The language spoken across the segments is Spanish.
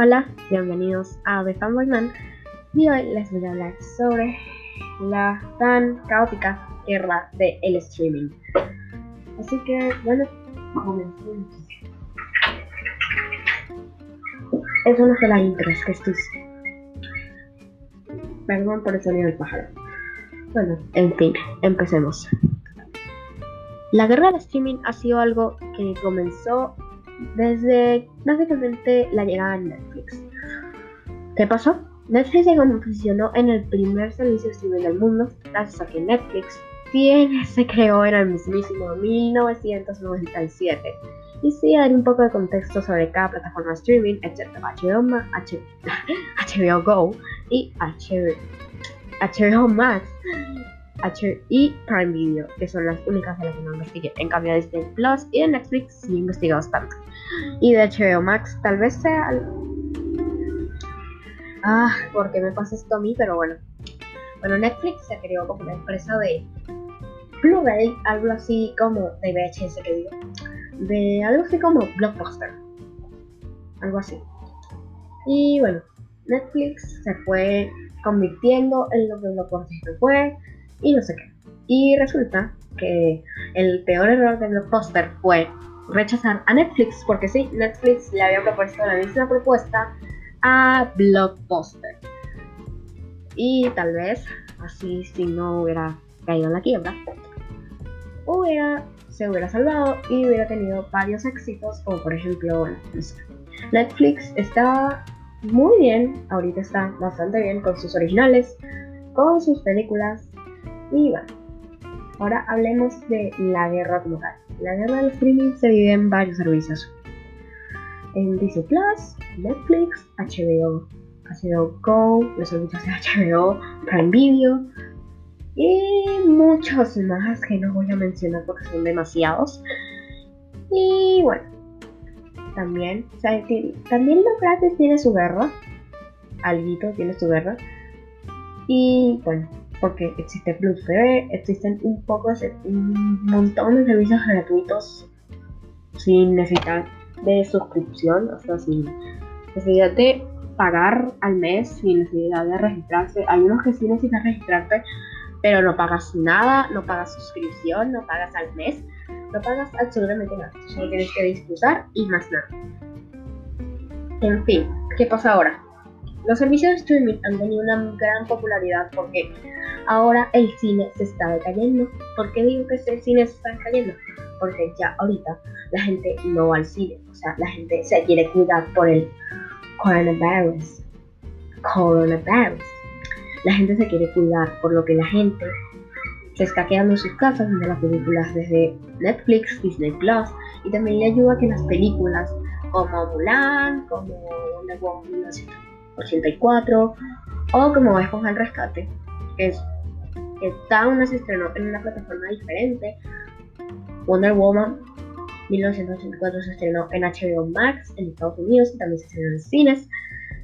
Hola, bienvenidos a The Fanboy Man y hoy les voy a hablar sobre la tan caótica guerra del el streaming. Así que, bueno, comencemos. Es una de las intros que estoy. Perdón por el sonido del pájaro. Bueno, en fin, empecemos. La guerra del streaming ha sido algo que comenzó desde básicamente la llegada de Netflix. ¿Qué pasó? Netflix se posicionó en el primer servicio streaming del mundo gracias a que Netflix tiene, se creó en el mismísimo 1997. Y sí, hay un poco de contexto sobre cada plataforma streaming, etc. HBO, HBO Go y HBO Max y Prime Video, que son las únicas de las que no investigué. En cambio, Disney Plus y de Netflix sí he investigado bastante. Y de HBO Max, tal vez sea. Ah, porque me pasa esto a mí, pero bueno. Bueno, Netflix se creó como una empresa de Blu-ray, algo así como de VHS que digo, de algo así como Blockbuster, algo así. Y bueno, Netflix se fue convirtiendo en lo que Blockbuster fue, y no sé qué. Y resulta que el peor error de Blockbuster fue rechazar a Netflix, porque sí, Netflix le había propuesto la misma propuesta a Blockbuster. Y tal vez, así si no hubiera caído en la quiebra, hubiera, se hubiera salvado y hubiera tenido varios éxitos, como por ejemplo, bueno, Netflix está muy bien, ahorita está bastante bien con sus originales, con sus películas, bueno, ahora hablemos de la guerra como tal. La guerra del streaming se divide en varios servicios. En Disney Plus, Netflix, HBO, HBO Go, los servicios de HBO, Prime Video y muchos más que no voy a mencionar porque son demasiados. Y bueno, también, también lo gratis tiene su guerra. Alguito tiene su guerra. Y bueno, porque existe Plus existen un poco, un montón de servicios gratuitos sin necesidad de suscripción, o sea, sin necesidad de pagar al mes, sin necesidad de registrarse. Hay unos que sí necesitan registrarte, pero no pagas nada, no pagas suscripción, no pagas al mes, no pagas absolutamente nada. Solo tienes que disfrutar y más nada. En fin, ¿qué pasa ahora? Los servicios de streaming han tenido una gran popularidad porque ahora el cine se está decayendo. ¿Por qué digo que el cine se está decayendo? Porque ya ahorita la gente no va al cine, o sea, la gente se quiere cuidar por el coronavirus. Coronavirus. La gente se quiere cuidar, por lo que la gente se está quedando en sus casas viendo las películas desde Netflix, Disney Plus, y también le ayuda a que las películas como Mulan, como Wonder Woman 1984, o como Va a el Rescate, que es que cada se estrenó en una plataforma diferente. Wonder Woman 1984 se estrenó en HBO Max en Estados Unidos y también se estrenó en cines.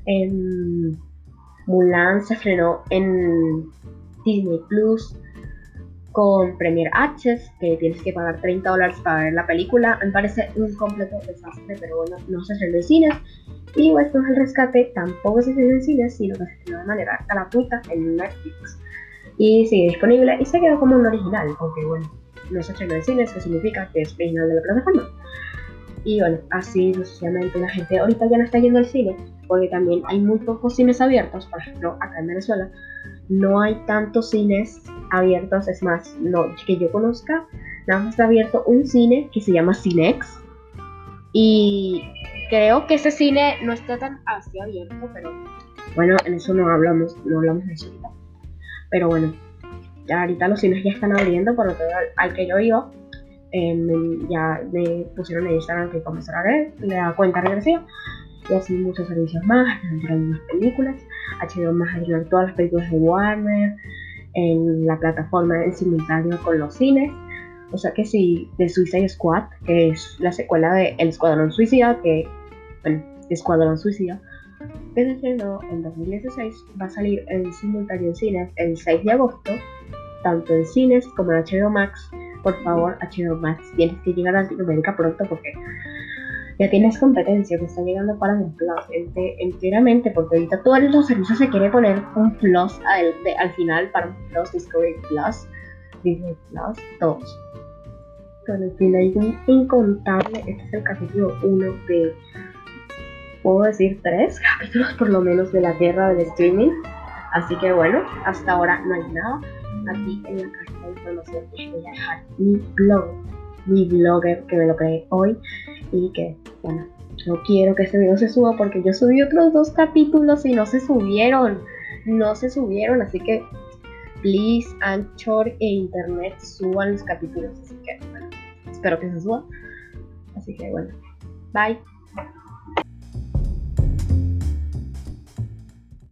En Mulan se estrenó en Disney Plus con Premier Access, que tienes que pagar 30 dólares para ver la película. Me parece un completo desastre, pero bueno, no se estrenó en cines. Y Western el Rescate tampoco se estrenó en cines, sino que se estrenó de manera gratuita en Netflix y sigue disponible y se quedó como un original, porque bueno, no se estrenó en cine, eso significa que es original de la plataforma. Y bueno, así sucesivamente la gente ahorita ya no está yendo al cine, porque también hay muy pocos cines abiertos, por ejemplo, acá en Venezuela, no hay tantos cines abiertos, es más, no que yo conozca, nada más está abierto un cine que se llama Cinex, y creo que ese cine no está tan así abierto, pero bueno, en eso no hablamos, no hablamos de eso ahorita. Pero bueno, ya ahorita los cines ya están abriendo, por lo que al, que yo iba, em, ya me pusieron en Instagram que comenzar a ver la cuenta regresiva y así muchos servicios más, entran más películas, HBO más a todas las películas de Warner en la plataforma en simultáneo con los cines. O sea que si de Suicide Squad, que es la secuela de El Escuadrón Suicida, que, bueno, Escuadrón Suicida, que se estrenó en 2016, va a salir en simultáneo en cines el 6 de agosto, tanto en cines como en HBO Max. Por favor, HBO Max, tienes que llegar a Latinoamérica pronto porque ya tienes competencia, te está llegando para un plus enteramente, porque ahorita todos los servicios se quiere poner un plus al, al final para un plus, Discovery Plus, Disney Plus, todos. Pero al fin hay un incontable, este es el capítulo 1 de, puedo decir, tres capítulos por lo menos de la guerra del streaming. Así que bueno, hasta ahora no hay nada. Aquí en la caja de información voy a dejar mi blog, mi blogger que me lo creé hoy y que, bueno, no quiero que este video se suba porque yo subí otros dos capítulos y no se subieron. No se subieron, así que please, Anchor e Internet suban los capítulos. Así que, bueno, espero que se suba. Así que, bueno, bye.